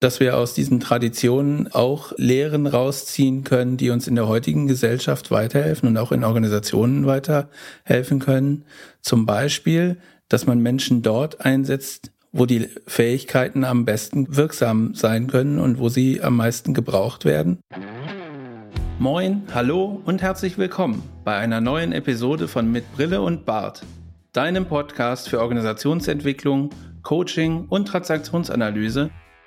dass wir aus diesen Traditionen auch Lehren rausziehen können, die uns in der heutigen Gesellschaft weiterhelfen und auch in Organisationen weiterhelfen können. Zum Beispiel, dass man Menschen dort einsetzt, wo die Fähigkeiten am besten wirksam sein können und wo sie am meisten gebraucht werden. Moin, hallo und herzlich willkommen bei einer neuen Episode von Mit Brille und Bart, deinem Podcast für Organisationsentwicklung, Coaching und Transaktionsanalyse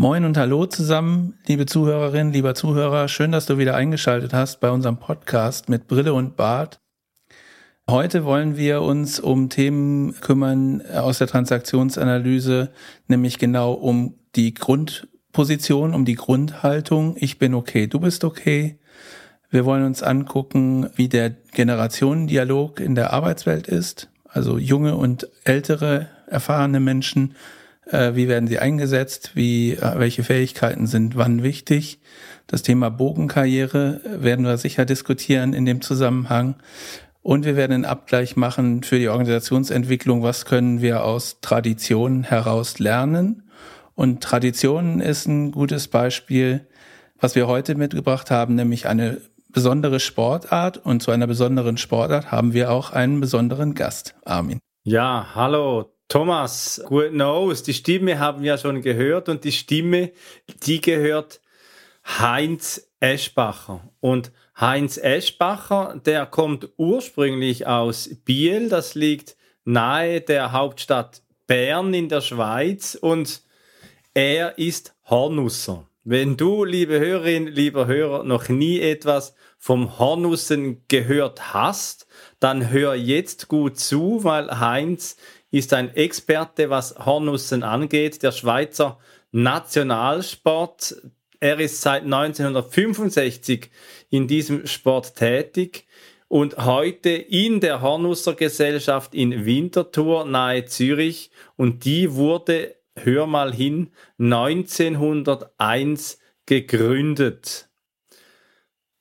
Moin und hallo zusammen, liebe Zuhörerinnen, lieber Zuhörer. Schön, dass du wieder eingeschaltet hast bei unserem Podcast mit Brille und Bart. Heute wollen wir uns um Themen kümmern aus der Transaktionsanalyse, nämlich genau um die Grundposition, um die Grundhaltung. Ich bin okay, du bist okay. Wir wollen uns angucken, wie der Generationendialog in der Arbeitswelt ist, also junge und ältere, erfahrene Menschen äh, wie werden sie eingesetzt, wie, äh, welche Fähigkeiten sind wann wichtig. Das Thema Bogenkarriere werden wir sicher diskutieren in dem Zusammenhang. Und wir werden einen Abgleich machen für die Organisationsentwicklung. Was können wir aus Traditionen heraus lernen? Und Traditionen ist ein gutes Beispiel, was wir heute mitgebracht haben, nämlich eine besondere Sportart. Und zu einer besonderen Sportart haben wir auch einen besonderen Gast, Armin. Ja, hallo Thomas, gut knows, die Stimme haben wir schon gehört und die Stimme, die gehört Heinz Eschbacher. Und Heinz Eschbacher, der kommt ursprünglich aus Biel, das liegt nahe der Hauptstadt Bern in der Schweiz und er ist Hornusser. Wenn du, liebe Hörerin, lieber Hörer, noch nie etwas vom Hornussen gehört hast, dann hör jetzt gut zu, weil Heinz ist ein Experte, was Hornussen angeht, der Schweizer Nationalsport. Er ist seit 1965 in diesem Sport tätig und heute in der Hornusser Gesellschaft in Winterthur nahe Zürich und die wurde, hör mal hin, 1901 gegründet.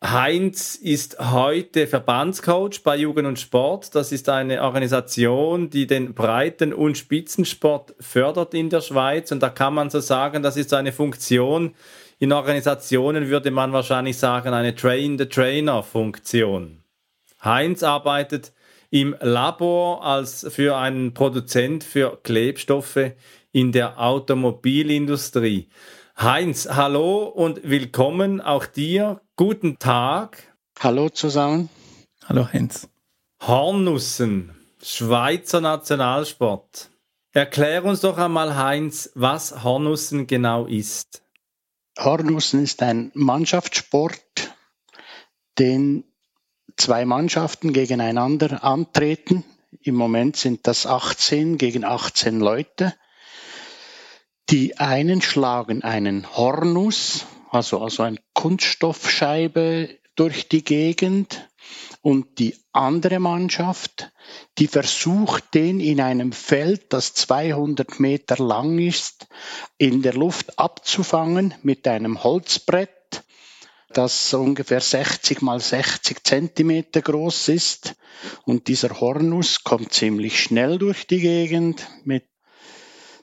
Heinz ist heute Verbandscoach bei Jugend und Sport. Das ist eine Organisation, die den Breiten- und Spitzensport fördert in der Schweiz. Und da kann man so sagen, das ist eine Funktion. In Organisationen würde man wahrscheinlich sagen, eine Train-the-Trainer-Funktion. Heinz arbeitet im Labor als für einen Produzent für Klebstoffe in der Automobilindustrie. Heinz, hallo und willkommen auch dir. Guten Tag. Hallo zusammen. Hallo Heinz. Hornussen, Schweizer Nationalsport. Erklär uns doch einmal, Heinz, was Hornussen genau ist. Hornussen ist ein Mannschaftssport, den zwei Mannschaften gegeneinander antreten. Im Moment sind das 18 gegen 18 Leute. Die einen schlagen einen Hornus, also, also eine Kunststoffscheibe durch die Gegend und die andere Mannschaft, die versucht, den in einem Feld, das 200 Meter lang ist, in der Luft abzufangen mit einem Holzbrett, das ungefähr 60 mal 60 Zentimeter groß ist. Und dieser Hornus kommt ziemlich schnell durch die Gegend mit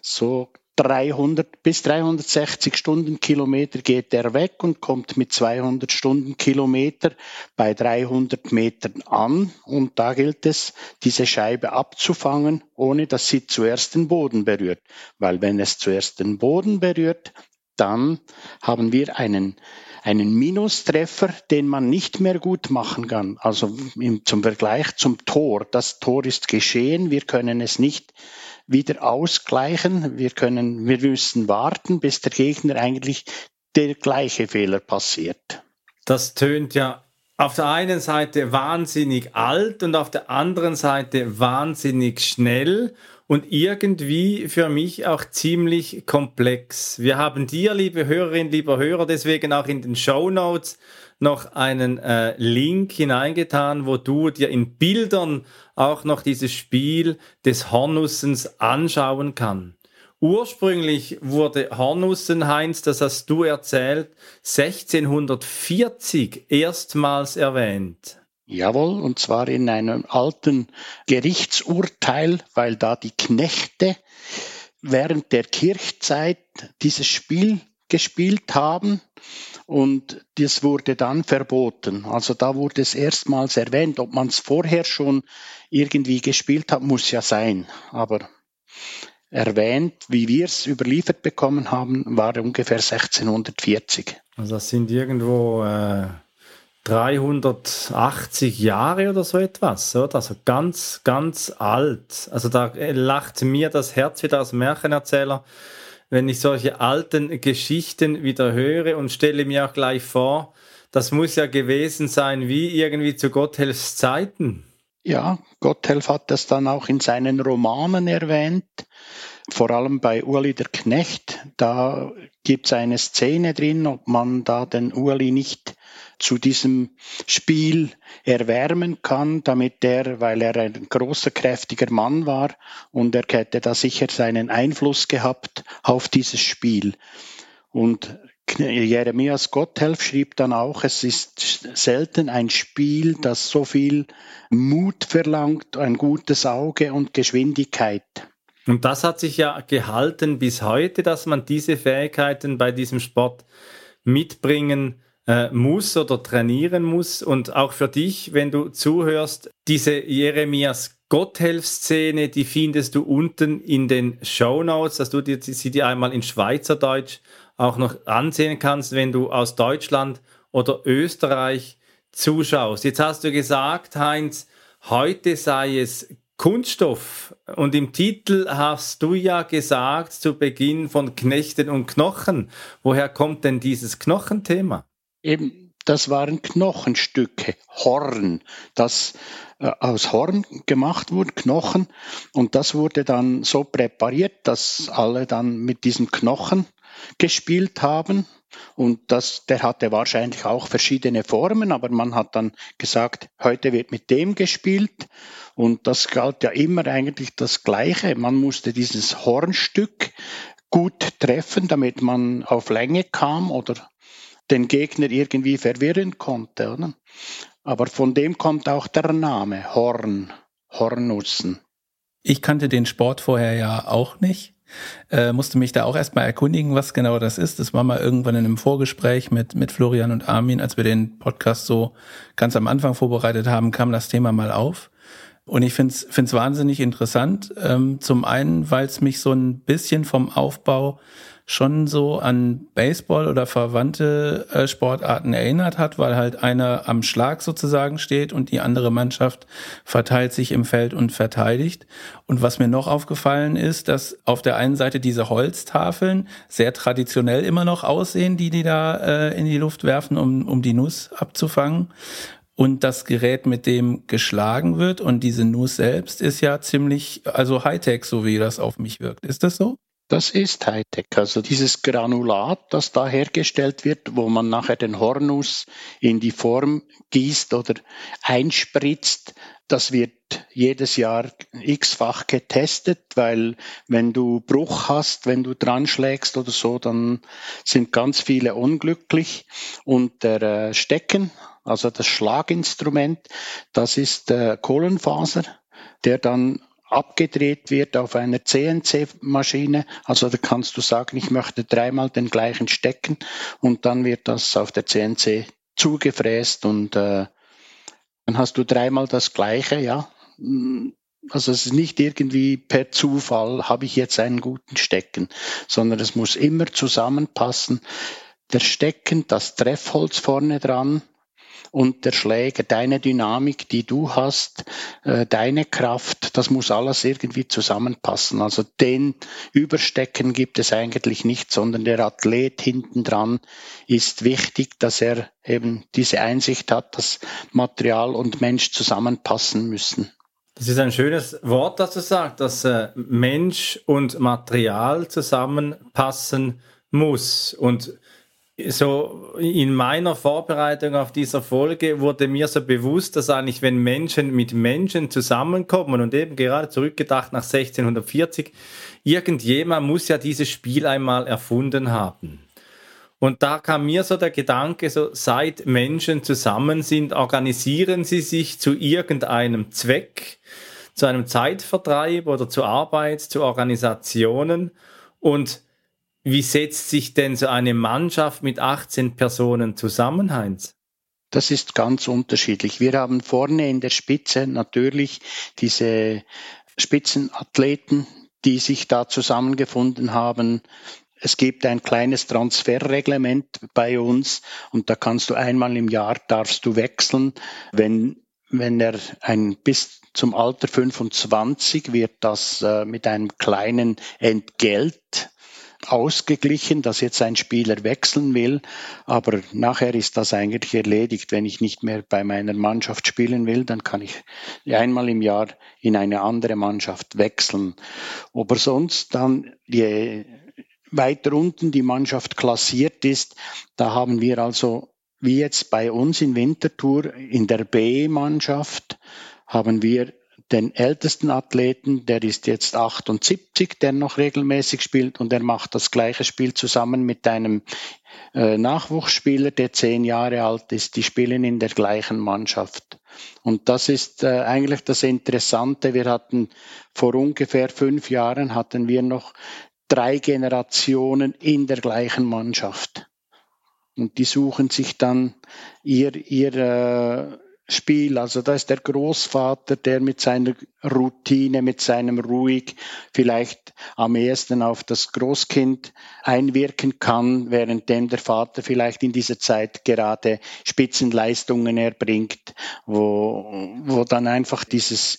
so 300 bis 360 Stundenkilometer geht er weg und kommt mit 200 Stundenkilometer bei 300 Metern an. Und da gilt es, diese Scheibe abzufangen, ohne dass sie zuerst den Boden berührt. Weil wenn es zuerst den Boden berührt, dann haben wir einen einen Minustreffer, den man nicht mehr gut machen kann. Also im, zum Vergleich zum Tor. Das Tor ist geschehen, wir können es nicht wieder ausgleichen. Wir können, wir müssen warten, bis der Gegner eigentlich der gleiche Fehler passiert. Das tönt ja auf der einen Seite wahnsinnig alt und auf der anderen Seite wahnsinnig schnell. und irgendwie für mich auch ziemlich komplex. Wir haben dir, liebe Hörerinnen, lieber Hörer, deswegen auch in den Show Notes noch einen äh, Link hineingetan, wo du dir in Bildern auch noch dieses Spiel des Hornussens anschauen kann. Ursprünglich wurde Hornussen, Heinz, das hast du erzählt, 1640 erstmals erwähnt. Jawohl, und zwar in einem alten Gerichtsurteil, weil da die Knechte während der Kirchzeit dieses Spiel gespielt haben und das wurde dann verboten. Also da wurde es erstmals erwähnt. Ob man es vorher schon irgendwie gespielt hat, muss ja sein. Aber erwähnt, wie wir es überliefert bekommen haben, war ungefähr 1640. Also das sind irgendwo äh, 380 Jahre oder so etwas, oder? Also ganz, ganz alt. Also da lacht mir das Herz wieder als Märchenerzähler, wenn ich solche alten Geschichten wieder höre und stelle mir auch gleich vor, das muss ja gewesen sein wie irgendwie zu Gotthelfs Zeiten. Ja, Gotthelf hat das dann auch in seinen Romanen erwähnt, vor allem bei Uli der Knecht. Da gibt es eine Szene drin, ob man da den Uli nicht zu diesem Spiel erwärmen kann, damit er, weil er ein großer, kräftiger Mann war und er hätte da sicher seinen Einfluss gehabt auf dieses Spiel. Und Jeremias Gotthelf schrieb dann auch, es ist selten ein Spiel, das so viel Mut verlangt, ein gutes Auge und Geschwindigkeit. Und das hat sich ja gehalten bis heute, dass man diese Fähigkeiten bei diesem Sport mitbringen äh, muss oder trainieren muss. Und auch für dich, wenn du zuhörst, diese Jeremias Gotthelf-Szene, die findest du unten in den Show Notes, dass du dir, sie dir einmal in Schweizerdeutsch auch noch ansehen kannst, wenn du aus Deutschland oder Österreich zuschaust. Jetzt hast du gesagt, Heinz, heute sei es Kunststoff. Und im Titel hast du ja gesagt zu Beginn von Knechten und Knochen. Woher kommt denn dieses Knochenthema? Eben, das waren Knochenstücke, Horn, das äh, aus Horn gemacht wurde, Knochen. Und das wurde dann so präpariert, dass alle dann mit diesem Knochen gespielt haben. Und das, der hatte wahrscheinlich auch verschiedene Formen, aber man hat dann gesagt, heute wird mit dem gespielt. Und das galt ja immer eigentlich das Gleiche. Man musste dieses Hornstück gut treffen, damit man auf Länge kam oder den Gegner irgendwie verwirren konnte. Oder? Aber von dem kommt auch der Name Horn, Hornussen. Ich kannte den Sport vorher ja auch nicht. Äh, musste mich da auch erstmal erkundigen, was genau das ist. Das war mal irgendwann in einem Vorgespräch mit, mit Florian und Armin, als wir den Podcast so ganz am Anfang vorbereitet haben, kam das Thema mal auf. Und ich finde es wahnsinnig interessant. Ähm, zum einen, weil es mich so ein bisschen vom Aufbau schon so an Baseball oder verwandte äh, Sportarten erinnert hat, weil halt einer am Schlag sozusagen steht und die andere Mannschaft verteilt sich im Feld und verteidigt. Und was mir noch aufgefallen ist, dass auf der einen Seite diese Holztafeln sehr traditionell immer noch aussehen, die die da äh, in die Luft werfen, um, um die Nuss abzufangen und das Gerät, mit dem geschlagen wird und diese Nuss selbst ist ja ziemlich, also Hightech, so wie das auf mich wirkt. Ist das so? Das ist Hightech. Also dieses Granulat, das da hergestellt wird, wo man nachher den Hornuss in die Form gießt oder einspritzt, das wird jedes Jahr x-fach getestet, weil wenn du Bruch hast, wenn du dran schlägst oder so, dann sind ganz viele unglücklich. Und der äh, Stecken, also das Schlaginstrument, das ist Kohlenfaser, der dann abgedreht wird auf einer CNC-Maschine. Also da kannst du sagen, ich möchte dreimal den gleichen stecken und dann wird das auf der CNC zugefräst und äh, dann hast du dreimal das gleiche, ja. Also es ist nicht irgendwie per Zufall habe ich jetzt einen guten Stecken, sondern es muss immer zusammenpassen. Der Stecken, das Treffholz vorne dran, und der Schläger, deine Dynamik, die du hast, äh, deine Kraft, das muss alles irgendwie zusammenpassen. Also den Überstecken gibt es eigentlich nicht, sondern der Athlet hinten dran ist wichtig, dass er eben diese Einsicht hat, dass Material und Mensch zusammenpassen müssen. Das ist ein schönes Wort, das du sagst, dass äh, Mensch und Material zusammenpassen muss. Und so in meiner Vorbereitung auf dieser Folge wurde mir so bewusst, dass eigentlich, wenn Menschen mit Menschen zusammenkommen und eben gerade zurückgedacht nach 1640, irgendjemand muss ja dieses Spiel einmal erfunden haben. Und da kam mir so der Gedanke, so seit Menschen zusammen sind, organisieren sie sich zu irgendeinem Zweck, zu einem Zeitvertreib oder zu Arbeit, zu Organisationen. Und wie setzt sich denn so eine Mannschaft mit 18 Personen zusammen, Heinz? Das ist ganz unterschiedlich. Wir haben vorne in der Spitze natürlich diese Spitzenathleten, die sich da zusammengefunden haben, es gibt ein kleines Transferreglement bei uns und da kannst du einmal im Jahr darfst du wechseln. Wenn, wenn er ein bis zum Alter 25 wird das äh, mit einem kleinen Entgelt ausgeglichen, dass jetzt ein Spieler wechseln will, aber nachher ist das eigentlich erledigt. Wenn ich nicht mehr bei meiner Mannschaft spielen will, dann kann ich einmal im Jahr in eine andere Mannschaft wechseln. Aber sonst dann, je weiter unten die Mannschaft klassiert ist, da haben wir also, wie jetzt bei uns in Winterthur, in der B-Mannschaft, haben wir den ältesten Athleten, der ist jetzt 78, der noch regelmäßig spielt und er macht das gleiche Spiel zusammen mit einem äh, Nachwuchsspieler, der zehn Jahre alt ist. Die spielen in der gleichen Mannschaft. Und das ist äh, eigentlich das Interessante. Wir hatten vor ungefähr fünf Jahren hatten wir noch drei Generationen in der gleichen Mannschaft. Und die suchen sich dann ihr, ihr äh, Spiel. Also da ist der Großvater, der mit seiner Routine, mit seinem Ruhig vielleicht am ehesten auf das Großkind einwirken kann, währenddem der Vater vielleicht in dieser Zeit gerade Spitzenleistungen erbringt, wo, wo dann einfach dieses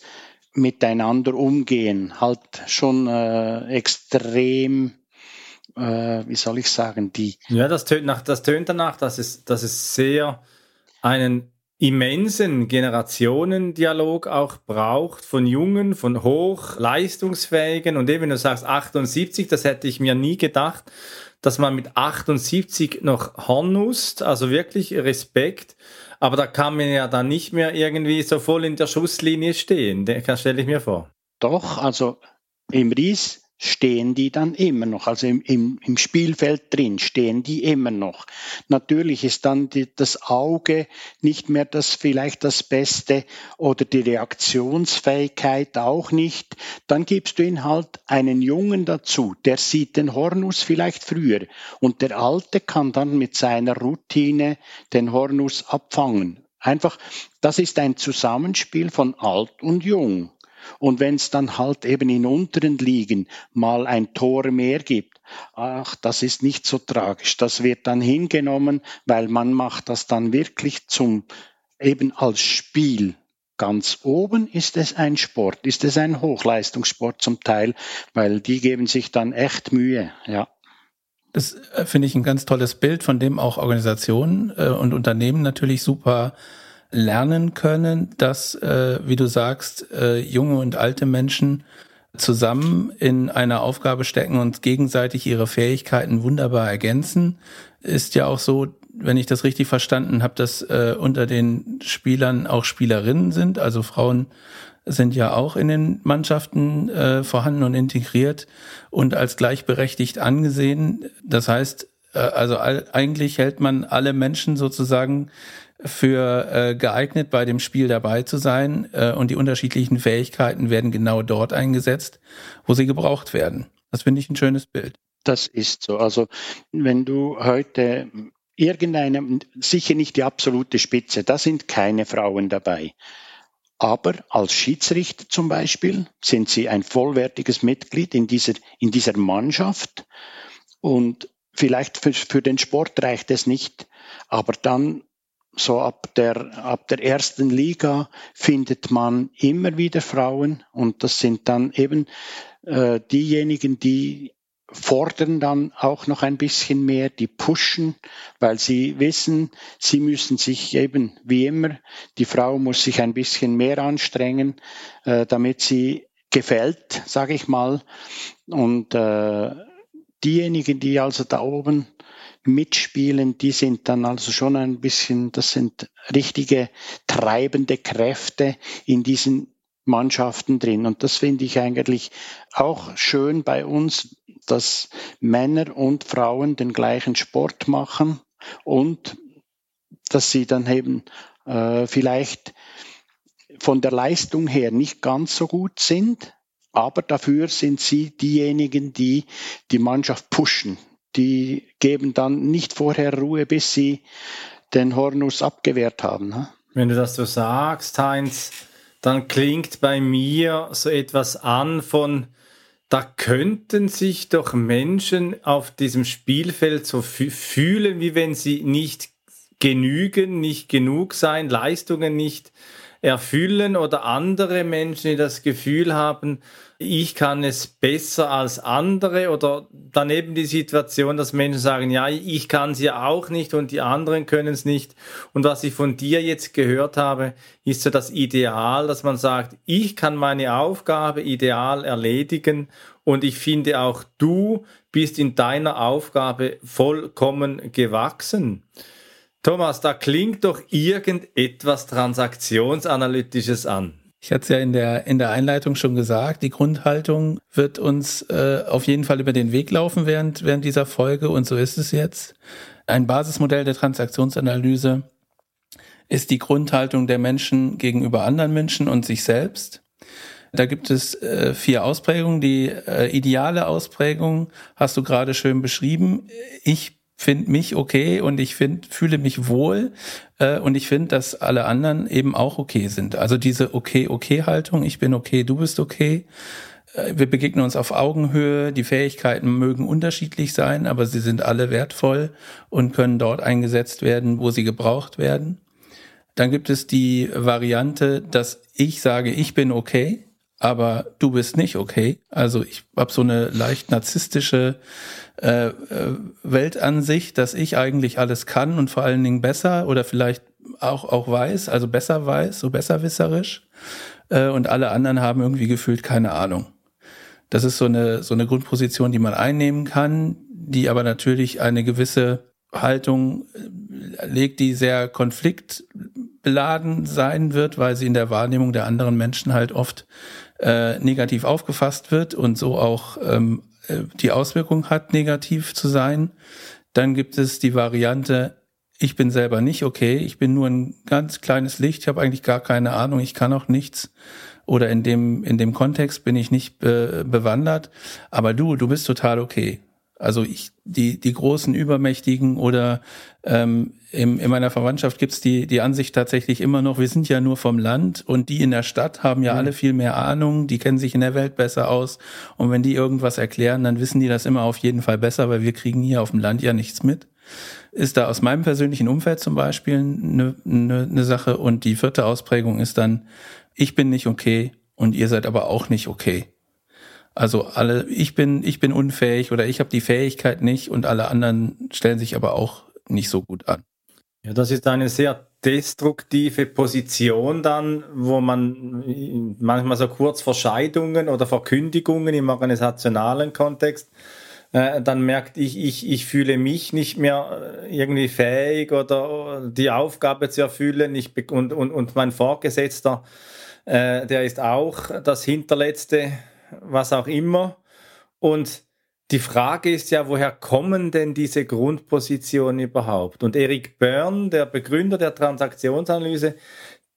miteinander umgehen halt schon äh, extrem äh, wie soll ich sagen die ja das tönt nach das tönt danach dass es dass es sehr einen immensen Generationendialog auch braucht von jungen, von hochleistungsfähigen und eben du sagst 78, das hätte ich mir nie gedacht, dass man mit 78 noch Hornust, also wirklich Respekt, aber da kann man ja dann nicht mehr irgendwie so voll in der Schusslinie stehen, das stelle ich mir vor. Doch, also im Ries stehen die dann immer noch. Also im, im, im Spielfeld drin stehen die immer noch. Natürlich ist dann die, das Auge nicht mehr das vielleicht das Beste oder die Reaktionsfähigkeit auch nicht. Dann gibst du ihn halt einen Jungen dazu, der sieht den Hornus vielleicht früher und der Alte kann dann mit seiner Routine den Hornus abfangen. Einfach, das ist ein Zusammenspiel von alt und jung. Und wenn es dann halt eben in unteren Ligen mal ein Tor mehr gibt, ach, das ist nicht so tragisch. Das wird dann hingenommen, weil man macht das dann wirklich zum eben als Spiel. Ganz oben ist es ein Sport, ist es ein Hochleistungssport zum Teil, weil die geben sich dann echt Mühe, ja. Das äh, finde ich ein ganz tolles Bild, von dem auch Organisationen äh, und Unternehmen natürlich super lernen können, dass, äh, wie du sagst, äh, junge und alte Menschen zusammen in einer Aufgabe stecken und gegenseitig ihre Fähigkeiten wunderbar ergänzen. Ist ja auch so, wenn ich das richtig verstanden habe, dass äh, unter den Spielern auch Spielerinnen sind, also Frauen sind ja auch in den Mannschaften äh, vorhanden und integriert und als gleichberechtigt angesehen. Das heißt, äh, also eigentlich hält man alle Menschen sozusagen für äh, geeignet, bei dem Spiel dabei zu sein. Äh, und die unterschiedlichen Fähigkeiten werden genau dort eingesetzt, wo sie gebraucht werden. Das finde ich ein schönes Bild. Das ist so. Also wenn du heute irgendeine, sicher nicht die absolute Spitze, da sind keine Frauen dabei. Aber als Schiedsrichter zum Beispiel sind sie ein vollwertiges Mitglied in dieser, in dieser Mannschaft. Und vielleicht für, für den Sport reicht es nicht, aber dann so ab der, ab der ersten Liga findet man immer wieder Frauen und das sind dann eben äh, diejenigen, die fordern dann auch noch ein bisschen mehr, die pushen, weil sie wissen, sie müssen sich eben wie immer, die Frau muss sich ein bisschen mehr anstrengen, äh, damit sie gefällt, sage ich mal. Und äh, diejenigen, die also da oben mitspielen, die sind dann also schon ein bisschen, das sind richtige treibende Kräfte in diesen Mannschaften drin. Und das finde ich eigentlich auch schön bei uns, dass Männer und Frauen den gleichen Sport machen und dass sie dann eben äh, vielleicht von der Leistung her nicht ganz so gut sind, aber dafür sind sie diejenigen, die die Mannschaft pushen. Die geben dann nicht vorher Ruhe, bis sie den Hornus abgewehrt haben. Ne? Wenn du das so sagst, Heinz, dann klingt bei mir so etwas an von, da könnten sich doch Menschen auf diesem Spielfeld so fühlen, wie wenn sie nicht genügen, nicht genug sein, Leistungen nicht erfüllen oder andere Menschen, die das Gefühl haben, ich kann es besser als andere oder daneben die Situation, dass Menschen sagen, ja, ich kann es ja auch nicht und die anderen können es nicht. Und was ich von dir jetzt gehört habe, ist so das Ideal, dass man sagt, ich kann meine Aufgabe ideal erledigen und ich finde auch du bist in deiner Aufgabe vollkommen gewachsen. Thomas, da klingt doch irgendetwas Transaktionsanalytisches an. Ich hatte es ja in der, in der Einleitung schon gesagt, die Grundhaltung wird uns äh, auf jeden Fall über den Weg laufen während, während dieser Folge und so ist es jetzt. Ein Basismodell der Transaktionsanalyse ist die Grundhaltung der Menschen gegenüber anderen Menschen und sich selbst. Da gibt es äh, vier Ausprägungen. Die äh, ideale Ausprägung hast du gerade schön beschrieben. Ich finde mich okay und ich finde fühle mich wohl äh, und ich finde, dass alle anderen eben auch okay sind. Also diese okay okay Haltung, ich bin okay, du bist okay. Äh, wir begegnen uns auf Augenhöhe, die Fähigkeiten mögen unterschiedlich sein, aber sie sind alle wertvoll und können dort eingesetzt werden, wo sie gebraucht werden. Dann gibt es die Variante, dass ich sage, ich bin okay, aber du bist nicht okay. Also ich habe so eine leicht narzisstische äh, äh, Weltansicht, dass ich eigentlich alles kann und vor allen Dingen besser oder vielleicht auch, auch weiß, also besser weiß, so besserwisserisch. Äh, und alle anderen haben irgendwie gefühlt keine Ahnung. Das ist so eine, so eine Grundposition, die man einnehmen kann, die aber natürlich eine gewisse Haltung äh, legt, die sehr konfliktbeladen sein wird, weil sie in der Wahrnehmung der anderen Menschen halt oft äh, negativ aufgefasst wird und so auch ähm, äh, die Auswirkung hat, negativ zu sein. Dann gibt es die Variante, ich bin selber nicht okay, ich bin nur ein ganz kleines Licht, ich habe eigentlich gar keine Ahnung, ich kann auch nichts. Oder in dem, in dem Kontext bin ich nicht be bewandert. Aber du, du bist total okay. Also ich, die, die großen Übermächtigen oder ähm, im, in meiner Verwandtschaft gibt's die, die Ansicht tatsächlich immer noch, wir sind ja nur vom Land und die in der Stadt haben ja mhm. alle viel mehr Ahnung, die kennen sich in der Welt besser aus und wenn die irgendwas erklären, dann wissen die das immer auf jeden Fall besser, weil wir kriegen hier auf dem Land ja nichts mit. Ist da aus meinem persönlichen Umfeld zum Beispiel eine, eine, eine Sache und die vierte Ausprägung ist dann, ich bin nicht okay und ihr seid aber auch nicht okay. Also alle, ich bin, ich bin unfähig oder ich habe die Fähigkeit nicht und alle anderen stellen sich aber auch nicht so gut an. Ja, das ist eine sehr destruktive Position dann, wo man manchmal so kurz vor Scheidungen oder Verkündigungen im organisationalen Kontext äh, dann merkt ich, ich, ich fühle mich nicht mehr äh, irgendwie fähig oder die Aufgabe zu erfüllen ich, und, und, und mein Vorgesetzter, äh, der ist auch das Hinterletzte was auch immer. Und die Frage ist ja, woher kommen denn diese Grundpositionen überhaupt? Und Eric Byrne, der Begründer der Transaktionsanalyse,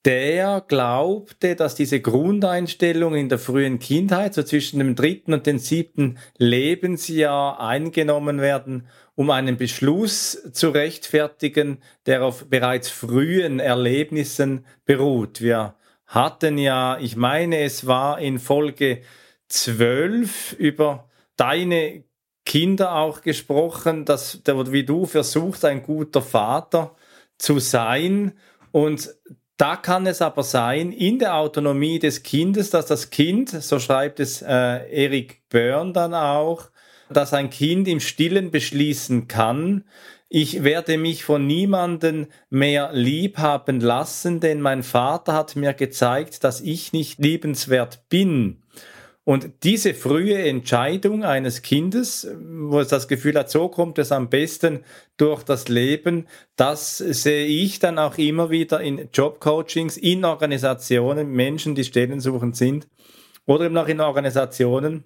der glaubte, dass diese Grundeinstellung in der frühen Kindheit, so zwischen dem dritten und dem siebten Lebensjahr eingenommen werden, um einen Beschluss zu rechtfertigen, der auf bereits frühen Erlebnissen beruht. Wir hatten ja, ich meine, es war in Folge zwölf über deine Kinder auch gesprochen, dass wie du versuchst, ein guter Vater zu sein. Und da kann es aber sein, in der Autonomie des Kindes, dass das Kind, so schreibt es äh, Erik Börn dann auch, dass ein Kind im Stillen beschließen kann, ich werde mich von niemanden mehr lieb haben lassen, denn mein Vater hat mir gezeigt, dass ich nicht liebenswert bin. Und diese frühe Entscheidung eines Kindes, wo es das Gefühl hat, so kommt es am besten durch das Leben, das sehe ich dann auch immer wieder in Jobcoachings, in Organisationen, Menschen, die stellensuchend sind, oder eben auch in Organisationen,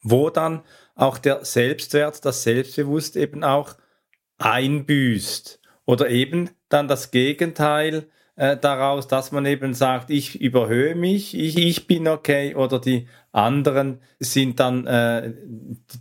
wo dann auch der Selbstwert, das Selbstbewusst eben auch einbüßt. Oder eben dann das Gegenteil äh, daraus, dass man eben sagt, ich überhöhe mich, ich, ich bin okay oder die anderen sind dann äh,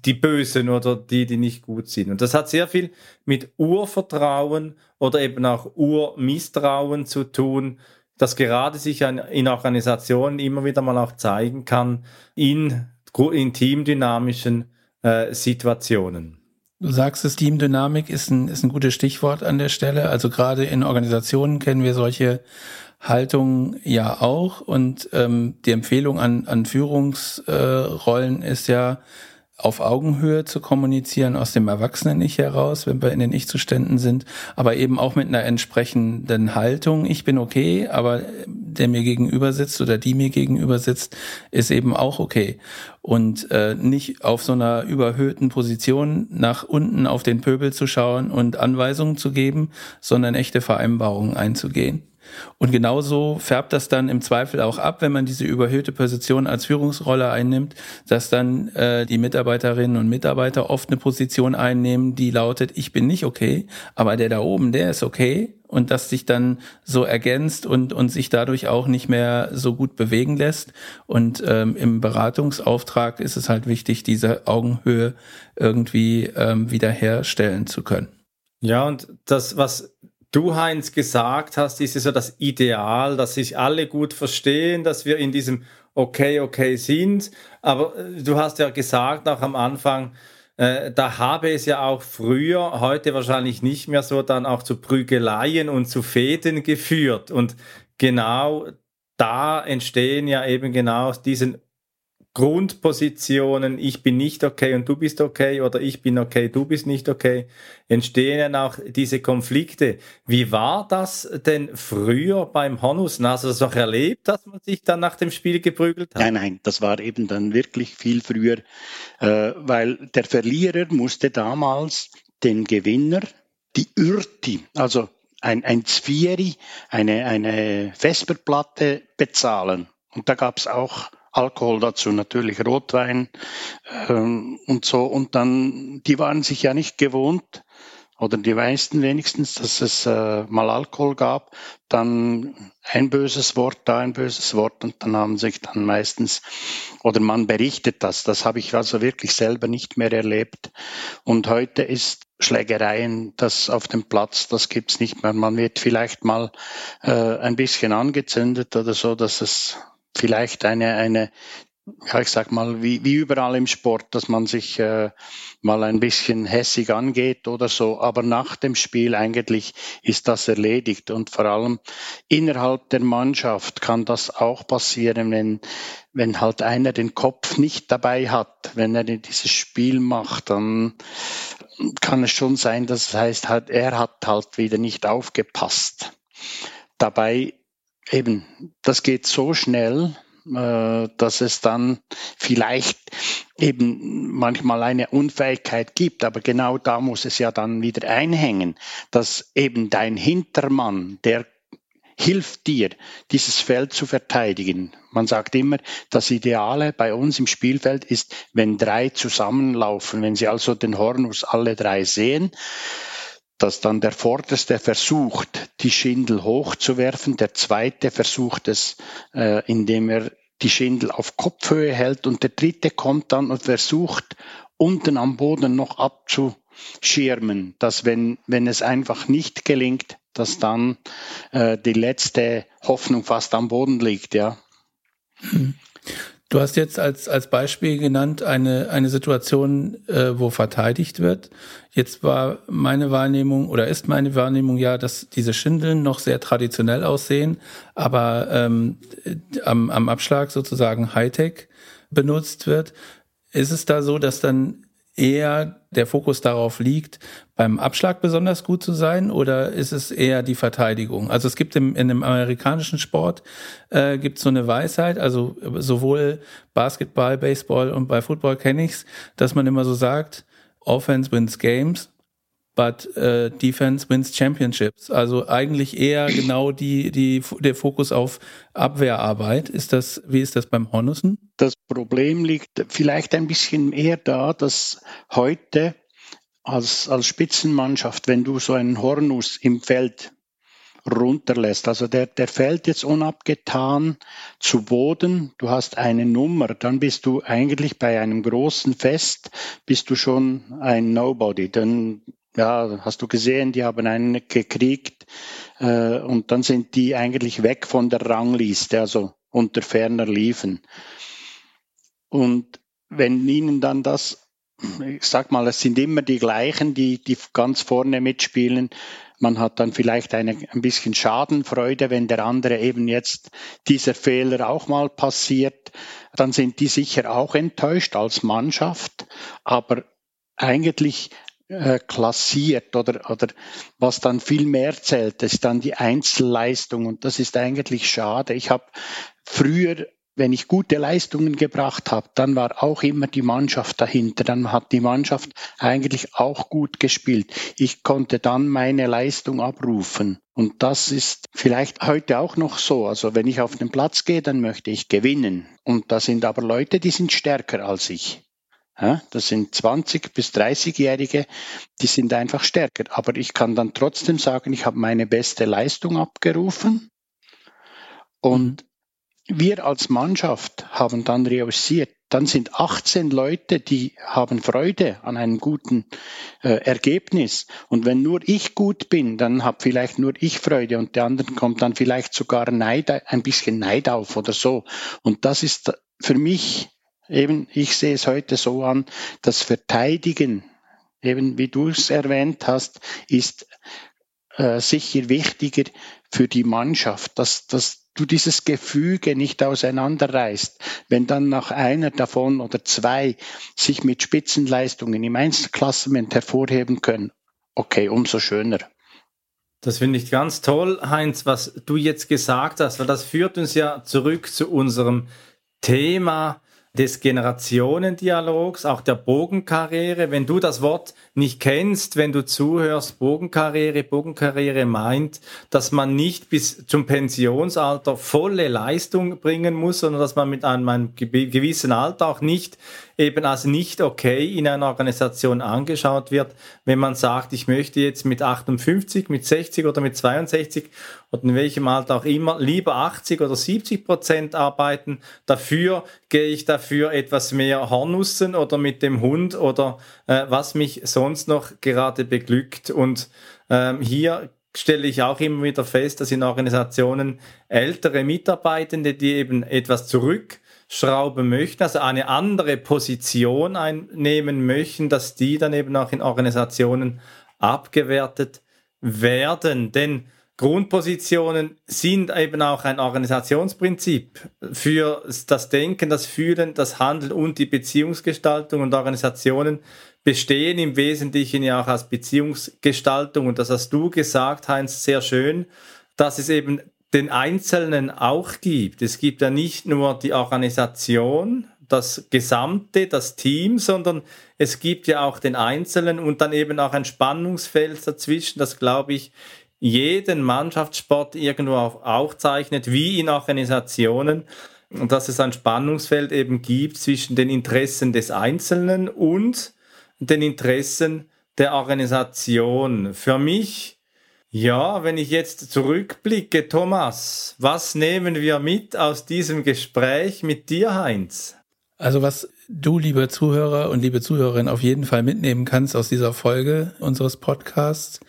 die Bösen oder die, die nicht gut sind. Und das hat sehr viel mit Urvertrauen oder eben auch Urmisstrauen zu tun, das gerade sich in Organisationen immer wieder mal auch zeigen kann in, in teamdynamischen äh, Situationen. Du sagst es, Teamdynamik ist ein, ist ein gutes Stichwort an der Stelle. Also gerade in Organisationen kennen wir solche Haltungen ja auch. Und ähm, die Empfehlung an, an Führungsrollen äh, ist ja, auf Augenhöhe zu kommunizieren, aus dem Erwachsenen-Ich heraus, wenn wir in den Ich-Zuständen sind, aber eben auch mit einer entsprechenden Haltung. Ich bin okay, aber der mir gegenüber sitzt oder die mir gegenüber sitzt, ist eben auch okay. Und äh, nicht auf so einer überhöhten Position nach unten auf den Pöbel zu schauen und Anweisungen zu geben, sondern echte Vereinbarungen einzugehen. Und genauso färbt das dann im Zweifel auch ab, wenn man diese überhöhte Position als Führungsrolle einnimmt, dass dann äh, die Mitarbeiterinnen und Mitarbeiter oft eine Position einnehmen, die lautet, ich bin nicht okay, aber der da oben, der ist okay. Und das sich dann so ergänzt und, und sich dadurch auch nicht mehr so gut bewegen lässt. Und ähm, im Beratungsauftrag ist es halt wichtig, diese Augenhöhe irgendwie ähm, wiederherstellen zu können. Ja, und das, was du, Heinz, gesagt hast, ist so das Ideal, dass sich alle gut verstehen, dass wir in diesem Okay, okay sind. Aber äh, du hast ja gesagt, auch am Anfang, äh, da habe es ja auch früher, heute wahrscheinlich nicht mehr so, dann auch zu Prügeleien und zu Fäden geführt. Und genau da entstehen ja eben genau aus diesen Grundpositionen, ich bin nicht okay und du bist okay oder ich bin okay, du bist nicht okay, entstehen dann auch diese Konflikte. Wie war das denn früher beim Honussen? Hast du das noch erlebt, dass man sich dann nach dem Spiel geprügelt hat? Nein, nein, das war eben dann wirklich viel früher, äh, weil der Verlierer musste damals den Gewinner die Ürti, also ein, ein Zvieri, eine, eine Vesperplatte bezahlen. Und da gab es auch Alkohol dazu, natürlich Rotwein ähm, und so. Und dann, die waren sich ja nicht gewohnt, oder die meisten wenigstens, dass es äh, mal Alkohol gab, dann ein böses Wort, da ein böses Wort und dann haben sich dann meistens, oder man berichtet das, das habe ich also wirklich selber nicht mehr erlebt. Und heute ist Schlägereien, das auf dem Platz, das gibt's nicht mehr. Man wird vielleicht mal äh, ein bisschen angezündet oder so, dass es vielleicht eine, eine ja, ich sag mal, wie, wie überall im Sport, dass man sich äh, mal ein bisschen hässig angeht oder so. Aber nach dem Spiel eigentlich ist das erledigt. Und vor allem innerhalb der Mannschaft kann das auch passieren, wenn, wenn halt einer den Kopf nicht dabei hat, wenn er dieses Spiel macht, dann kann es schon sein, das heißt halt, er hat halt wieder nicht aufgepasst. Dabei eben, das geht so schnell, äh, dass es dann vielleicht eben manchmal eine Unfähigkeit gibt, aber genau da muss es ja dann wieder einhängen, dass eben dein Hintermann, der hilft dir, dieses Feld zu verteidigen. Man sagt immer, das Ideale bei uns im Spielfeld ist, wenn drei zusammenlaufen, wenn sie also den Hornus alle drei sehen, dass dann der Vorderste versucht, die Schindel hochzuwerfen, der Zweite versucht es, äh, indem er die Schindel auf Kopfhöhe hält und der Dritte kommt dann und versucht, unten am Boden noch abzuschirmen, dass wenn, wenn es einfach nicht gelingt, dass dann äh, die letzte Hoffnung fast am Boden liegt, ja. Du hast jetzt als, als Beispiel genannt eine, eine Situation, äh, wo verteidigt wird. Jetzt war meine Wahrnehmung oder ist meine Wahrnehmung ja, dass diese Schindeln noch sehr traditionell aussehen, aber ähm, am, am Abschlag sozusagen Hightech benutzt wird. Ist es da so, dass dann eher der Fokus darauf liegt, beim Abschlag besonders gut zu sein oder ist es eher die Verteidigung? Also es gibt im, in dem amerikanischen Sport äh, gibt so eine Weisheit, also sowohl Basketball, Baseball und bei Football kenne ich's, dass man immer so sagt, Offense wins games but uh, Defense wins Championships. Also eigentlich eher genau die, die, der Fokus auf Abwehrarbeit. Ist das, wie ist das beim Hornussen? Das Problem liegt vielleicht ein bisschen eher da, dass heute als, als Spitzenmannschaft, wenn du so einen Hornus im Feld runterlässt. Also der, der fällt jetzt unabgetan zu Boden. Du hast eine Nummer, dann bist du eigentlich bei einem großen Fest, bist du schon ein Nobody. Dann ja, hast du gesehen, die haben einen gekriegt äh, und dann sind die eigentlich weg von der Rangliste, also unter ferner liefen. Und wenn ihnen dann das, ich sag mal, es sind immer die gleichen, die, die ganz vorne mitspielen, man hat dann vielleicht eine, ein bisschen Schadenfreude, wenn der andere eben jetzt dieser Fehler auch mal passiert, dann sind die sicher auch enttäuscht als Mannschaft, aber eigentlich äh, klassiert oder, oder was dann viel mehr zählt, ist dann die Einzelleistung und das ist eigentlich schade. Ich habe früher wenn ich gute Leistungen gebracht habe, dann war auch immer die Mannschaft dahinter. Dann hat die Mannschaft eigentlich auch gut gespielt. Ich konnte dann meine Leistung abrufen. Und das ist vielleicht heute auch noch so. Also wenn ich auf den Platz gehe, dann möchte ich gewinnen. Und da sind aber Leute, die sind stärker als ich. Das sind 20 bis 30-Jährige, die sind einfach stärker. Aber ich kann dann trotzdem sagen, ich habe meine beste Leistung abgerufen. Und wir als Mannschaft haben dann realisiert, dann sind 18 Leute, die haben Freude an einem guten äh, Ergebnis. Und wenn nur ich gut bin, dann habe vielleicht nur ich Freude und der anderen kommt dann vielleicht sogar Neid, ein bisschen Neid auf oder so. Und das ist für mich eben, ich sehe es heute so an, das Verteidigen, eben wie du es erwähnt hast, ist äh, sicher wichtiger für die Mannschaft, dass, dass du dieses Gefüge nicht auseinanderreißt. Wenn dann nach einer davon oder zwei sich mit Spitzenleistungen im Einzelklassement hervorheben können, okay, umso schöner. Das finde ich ganz toll, Heinz, was du jetzt gesagt hast, weil das führt uns ja zurück zu unserem Thema des Generationendialogs, auch der Bogenkarriere. Wenn du das Wort nicht kennst, wenn du zuhörst, Bogenkarriere, Bogenkarriere meint, dass man nicht bis zum Pensionsalter volle Leistung bringen muss, sondern dass man mit einem gewissen Alter auch nicht eben als nicht okay in einer Organisation angeschaut wird, wenn man sagt, ich möchte jetzt mit 58, mit 60 oder mit 62 oder in welchem Alter auch immer lieber 80 oder 70 Prozent arbeiten. Dafür gehe ich dafür etwas mehr Hornussen oder mit dem Hund oder äh, was mich sonst noch gerade beglückt. Und ähm, hier stelle ich auch immer wieder fest, dass in Organisationen ältere Mitarbeitende, die eben etwas zurück schrauben möchten, also eine andere Position einnehmen möchten, dass die dann eben auch in Organisationen abgewertet werden. Denn Grundpositionen sind eben auch ein Organisationsprinzip für das Denken, das Fühlen, das Handeln und die Beziehungsgestaltung. Und Organisationen bestehen im Wesentlichen ja auch als Beziehungsgestaltung. Und das hast du gesagt, Heinz, sehr schön, dass es eben den Einzelnen auch gibt. Es gibt ja nicht nur die Organisation, das Gesamte, das Team, sondern es gibt ja auch den Einzelnen und dann eben auch ein Spannungsfeld dazwischen, das glaube ich jeden Mannschaftssport irgendwo auch, auch zeichnet, wie in Organisationen, und dass es ein Spannungsfeld eben gibt zwischen den Interessen des Einzelnen und den Interessen der Organisation. Für mich ja, wenn ich jetzt zurückblicke, Thomas, was nehmen wir mit aus diesem Gespräch mit dir, Heinz? Also was du, liebe Zuhörer und liebe Zuhörerin, auf jeden Fall mitnehmen kannst aus dieser Folge unseres Podcasts,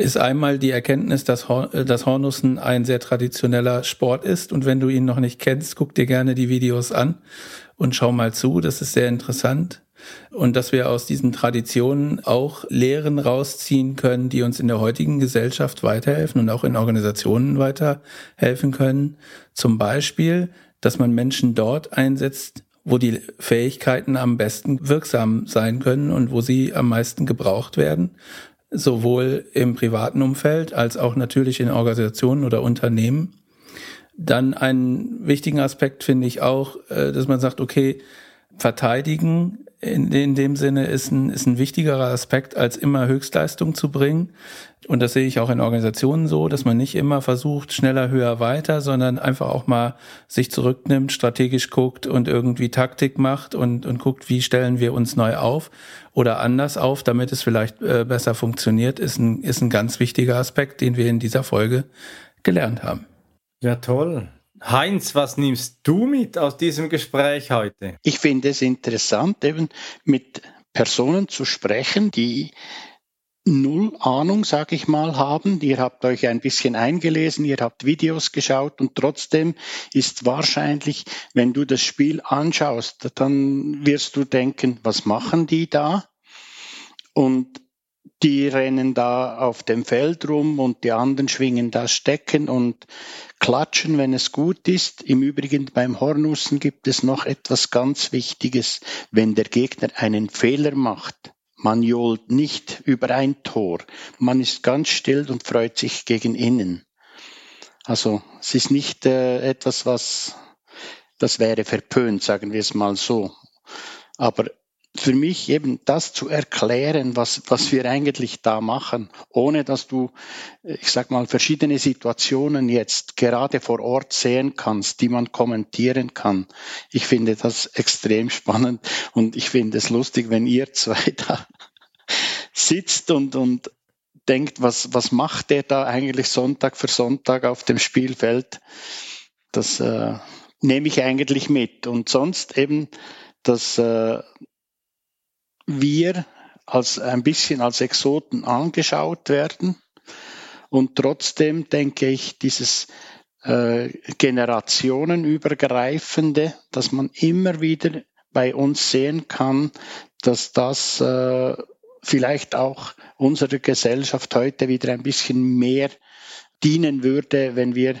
ist einmal die Erkenntnis, dass, dass Hornussen ein sehr traditioneller Sport ist. Und wenn du ihn noch nicht kennst, guck dir gerne die Videos an und schau mal zu. Das ist sehr interessant und dass wir aus diesen Traditionen auch Lehren rausziehen können, die uns in der heutigen Gesellschaft weiterhelfen und auch in Organisationen weiterhelfen können. Zum Beispiel, dass man Menschen dort einsetzt, wo die Fähigkeiten am besten wirksam sein können und wo sie am meisten gebraucht werden, sowohl im privaten Umfeld als auch natürlich in Organisationen oder Unternehmen. Dann einen wichtigen Aspekt finde ich auch, äh, dass man sagt, okay, verteidigen in, in dem Sinne ist ein, ist ein wichtigerer Aspekt, als immer Höchstleistung zu bringen. Und das sehe ich auch in Organisationen so, dass man nicht immer versucht, schneller, höher, weiter, sondern einfach auch mal sich zurücknimmt, strategisch guckt und irgendwie Taktik macht und, und guckt, wie stellen wir uns neu auf oder anders auf, damit es vielleicht äh, besser funktioniert, ist ein, ist ein ganz wichtiger Aspekt, den wir in dieser Folge gelernt haben. Ja, toll. Heinz, was nimmst du mit aus diesem Gespräch heute? Ich finde es interessant, eben mit Personen zu sprechen, die null Ahnung, sag ich mal, haben. Ihr habt euch ein bisschen eingelesen, ihr habt Videos geschaut und trotzdem ist wahrscheinlich, wenn du das Spiel anschaust, dann wirst du denken, was machen die da? Und die rennen da auf dem Feld rum und die anderen schwingen da Stecken und klatschen, wenn es gut ist. Im Übrigen beim Hornussen gibt es noch etwas ganz Wichtiges. Wenn der Gegner einen Fehler macht, man johlt nicht über ein Tor. Man ist ganz still und freut sich gegen innen. Also es ist nicht äh, etwas, was das wäre verpönt, sagen wir es mal so. Aber für mich eben das zu erklären, was, was wir eigentlich da machen, ohne dass du, ich sag mal, verschiedene Situationen jetzt gerade vor Ort sehen kannst, die man kommentieren kann. Ich finde das extrem spannend und ich finde es lustig, wenn ihr zwei da sitzt und, und denkt, was, was macht der da eigentlich Sonntag für Sonntag auf dem Spielfeld? Das äh, nehme ich eigentlich mit. Und sonst eben, dass äh, wir als ein bisschen als Exoten angeschaut werden. Und trotzdem denke ich, dieses äh, generationenübergreifende, dass man immer wieder bei uns sehen kann, dass das äh, vielleicht auch unserer Gesellschaft heute wieder ein bisschen mehr dienen würde, wenn wir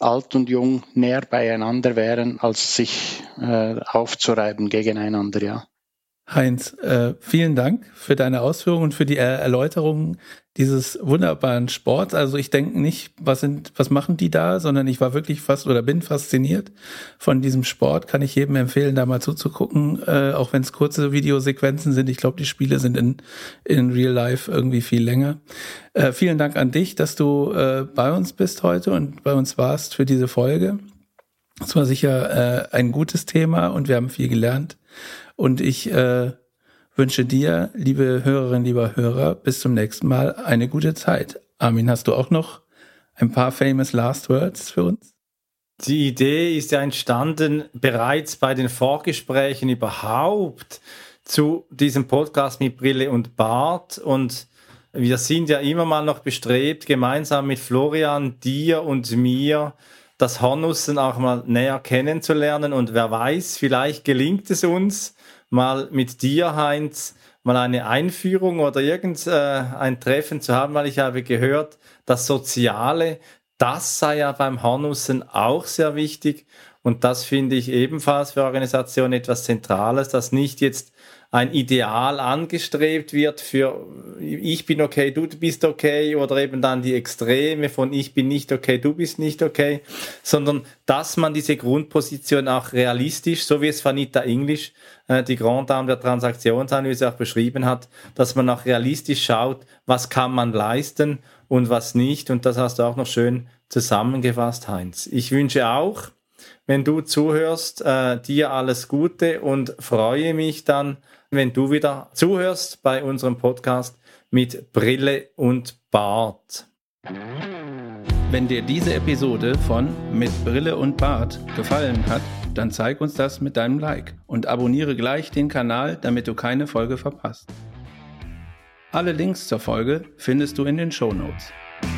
alt und jung näher beieinander wären, als sich äh, aufzureiben gegeneinander, ja. Heinz, äh, vielen Dank für deine Ausführungen und für die er Erläuterung dieses wunderbaren Sports. Also ich denke nicht, was sind, was machen die da, sondern ich war wirklich fast oder bin fasziniert von diesem Sport. Kann ich jedem empfehlen, da mal zuzugucken, äh, auch wenn es kurze Videosequenzen sind. Ich glaube, die Spiele sind in, in Real Life irgendwie viel länger. Äh, vielen Dank an dich, dass du äh, bei uns bist heute und bei uns warst für diese Folge. Es war sicher äh, ein gutes Thema und wir haben viel gelernt. Und ich äh, wünsche dir, liebe Hörerinnen, lieber Hörer, bis zum nächsten Mal eine gute Zeit. Armin, hast du auch noch ein paar famous last words für uns? Die Idee ist ja entstanden bereits bei den Vorgesprächen überhaupt zu diesem Podcast mit Brille und Bart und wir sind ja immer mal noch bestrebt, gemeinsam mit Florian, dir und mir das Hornussen auch mal näher kennenzulernen und wer weiß, vielleicht gelingt es uns, mal mit dir, Heinz, mal eine Einführung oder irgendein äh, Treffen zu haben, weil ich habe gehört, das Soziale, das sei ja beim Hornussen auch sehr wichtig. Und das finde ich ebenfalls für Organisationen etwas Zentrales, dass nicht jetzt ein Ideal angestrebt wird für ich bin okay, du bist okay oder eben dann die Extreme von ich bin nicht okay, du bist nicht okay, sondern dass man diese Grundposition auch realistisch, so wie es Vanita English, äh, die Grand Dame der Transaktionsanalyse auch beschrieben hat, dass man auch realistisch schaut, was kann man leisten und was nicht. Und das hast du auch noch schön zusammengefasst, Heinz. Ich wünsche auch, wenn du zuhörst, äh, dir alles Gute und freue mich dann wenn du wieder zuhörst bei unserem Podcast mit Brille und Bart. Wenn dir diese Episode von Mit Brille und Bart gefallen hat, dann zeig uns das mit deinem Like und abonniere gleich den Kanal, damit du keine Folge verpasst. Alle Links zur Folge findest du in den Show Notes.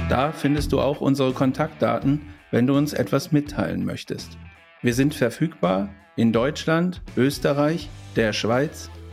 Da findest du auch unsere Kontaktdaten, wenn du uns etwas mitteilen möchtest. Wir sind verfügbar in Deutschland, Österreich, der Schweiz,